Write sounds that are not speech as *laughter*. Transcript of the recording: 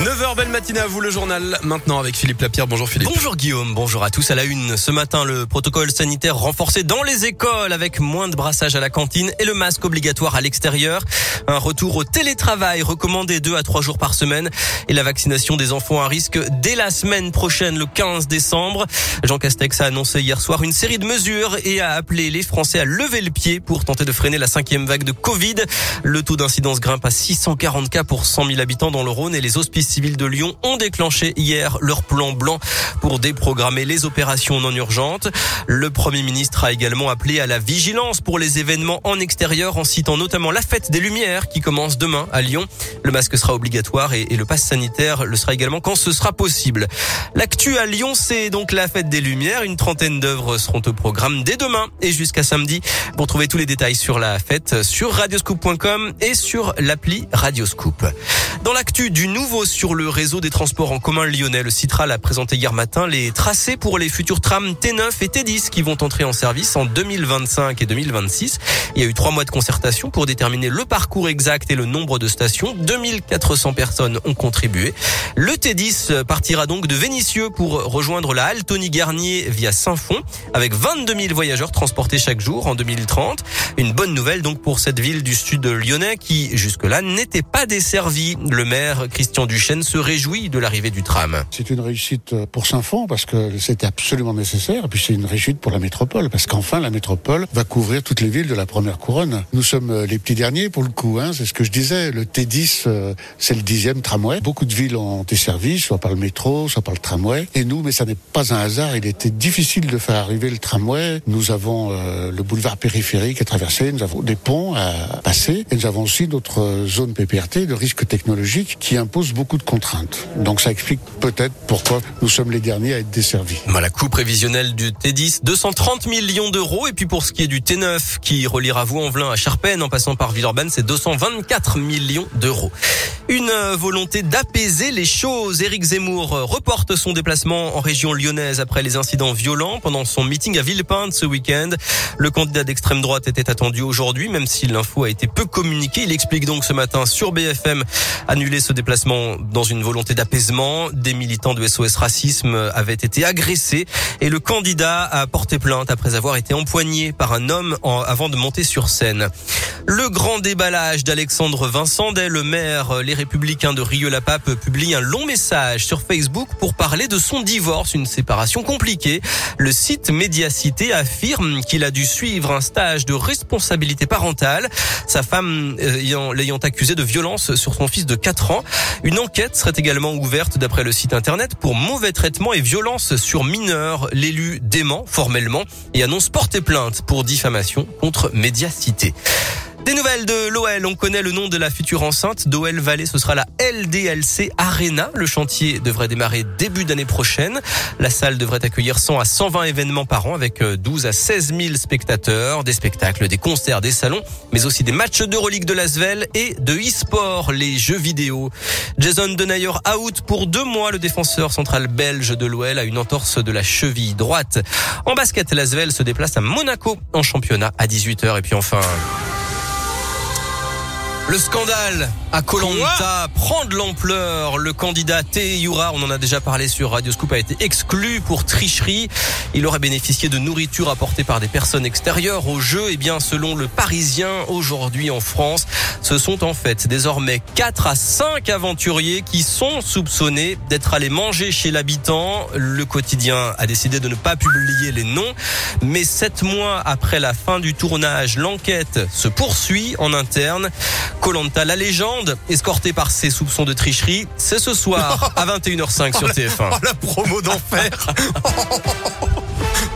9h, belle matinée à vous, le journal maintenant avec Philippe Lapierre. Bonjour Philippe. Bonjour Guillaume, bonjour à tous. À la une, ce matin, le protocole sanitaire renforcé dans les écoles avec moins de brassage à la cantine et le masque obligatoire à l'extérieur. Un retour au télétravail recommandé deux à trois jours par semaine et la vaccination des enfants à risque dès la semaine prochaine, le 15 décembre. Jean Castex a annoncé hier soir une série de mesures et a appelé les Français à lever le pied pour tenter de freiner la cinquième vague de Covid. Le taux d'incidence grimpe à 640 cas pour 100 000 habitants dans le Rhône et les hospices civils de Lyon ont déclenché hier leur plan blanc pour déprogrammer les opérations non urgentes. Le Premier ministre a également appelé à la vigilance pour les événements en extérieur en citant notamment la fête des Lumières qui commence demain à Lyon. Le masque sera obligatoire et, le pass sanitaire le sera également quand ce sera possible. L'actu à Lyon, c'est donc la fête des Lumières. Une trentaine d'œuvres seront au programme dès demain et jusqu'à samedi. Pour trouver tous les détails sur la fête, sur radioscoop.com et sur l'appli Radioscoop. Dans l'actu du nouveau sur le réseau des transports en commun lyonnais, le Citral a présenté hier matin les tracés pour les futurs trams T9 et T10 qui vont entrer en service en 2025 et 2026. Il y a eu trois mois de concertation pour déterminer le parcours exact et le nombre de stations. 2400 personnes ont contribué. Le T10 partira donc de Vénissieux pour rejoindre la halle Tony Garnier via Saint-Fond avec 22 000 voyageurs transportés chaque jour en 2030. Une bonne nouvelle donc pour cette ville du sud lyonnais qui jusque-là n'était pas desservie. Le maire Christian Se réjouit de l'arrivée du tram. C'est une réussite pour Saint-Fond parce que c'était absolument nécessaire. Et puis c'est une réussite pour la métropole parce qu'enfin la métropole va couvrir toutes les villes de la première couronne. Nous sommes les petits derniers pour le coup. Hein, c'est ce que je disais. Le T10, euh, c'est le dixième tramway. Beaucoup de villes ont été servies, soit par le métro, soit par le tramway. Et nous, mais ça n'est pas un hasard. Il était difficile de faire arriver le tramway. Nous avons euh, le boulevard périphérique à traverser. Nous avons des ponts à passer. Et nous avons aussi notre zone PPRT de risque technologique qui impose beaucoup de contraintes. Donc ça explique peut-être pourquoi nous sommes les derniers à être desservis. La coupe prévisionnelle du T10, 230 millions d'euros. Et puis pour ce qui est du T9, qui reliera Vaux-en-Velin à Charpennes en passant par Villeurbanne, c'est 224 millions d'euros. Une volonté d'apaiser les choses. Éric Zemmour reporte son déplacement en région lyonnaise après les incidents violents pendant son meeting à Villepinte ce week-end. Le candidat d'extrême droite était attendu aujourd'hui, même si l'info a été peu communiquée. Il explique donc ce matin sur BFM annuler ce déplacement dans une volonté d'apaisement. Des militants de SOS Racisme avaient été agressés et le candidat a porté plainte après avoir été empoigné par un homme avant de monter sur scène. Le grand déballage d'Alexandre Vincent, dès le maire Les Républicains de Rieux-la-Pape publie un long message sur Facebook pour parler de son divorce, une séparation compliquée. Le site Médiacité affirme qu'il a dû suivre un stage de responsabilité parentale, sa femme euh, l'ayant accusé de violence sur son fils de 4 ans. Une enquête serait également ouverte d'après le site internet pour mauvais traitement et violence sur mineurs. L'élu dément formellement et annonce porter plainte pour diffamation contre Médiacité. Des nouvelles de l'OL. On connaît le nom de la future enceinte d'OL Valley. Ce sera la LDLC Arena. Le chantier devrait démarrer début d'année prochaine. La salle devrait accueillir 100 à 120 événements par an avec 12 à 16 000 spectateurs, des spectacles, des concerts, des salons, mais aussi des matchs d'Euroleague de Lasvel et de e-sport, les jeux vidéo. Jason Denayer out pour deux mois. Le défenseur central belge de l'OL a une entorse de la cheville droite. En basket, Lasvel se déplace à Monaco en championnat à 18h. Et puis enfin... Le scandale à Colanta prend de l'ampleur. Le candidat Yura, on en a déjà parlé sur Radio Scoop, a été exclu pour tricherie. Il aurait bénéficié de nourriture apportée par des personnes extérieures au jeu. Et eh bien, selon le Parisien, aujourd'hui en France, ce sont en fait désormais 4 à 5 aventuriers qui sont soupçonnés d'être allés manger chez l'habitant. Le quotidien a décidé de ne pas publier les noms. Mais sept mois après la fin du tournage, l'enquête se poursuit en interne. Colanta, la légende, escortée par ses soupçons de tricherie, c'est ce soir *laughs* à 21h05 sur TF1. la promo d'enfer *laughs*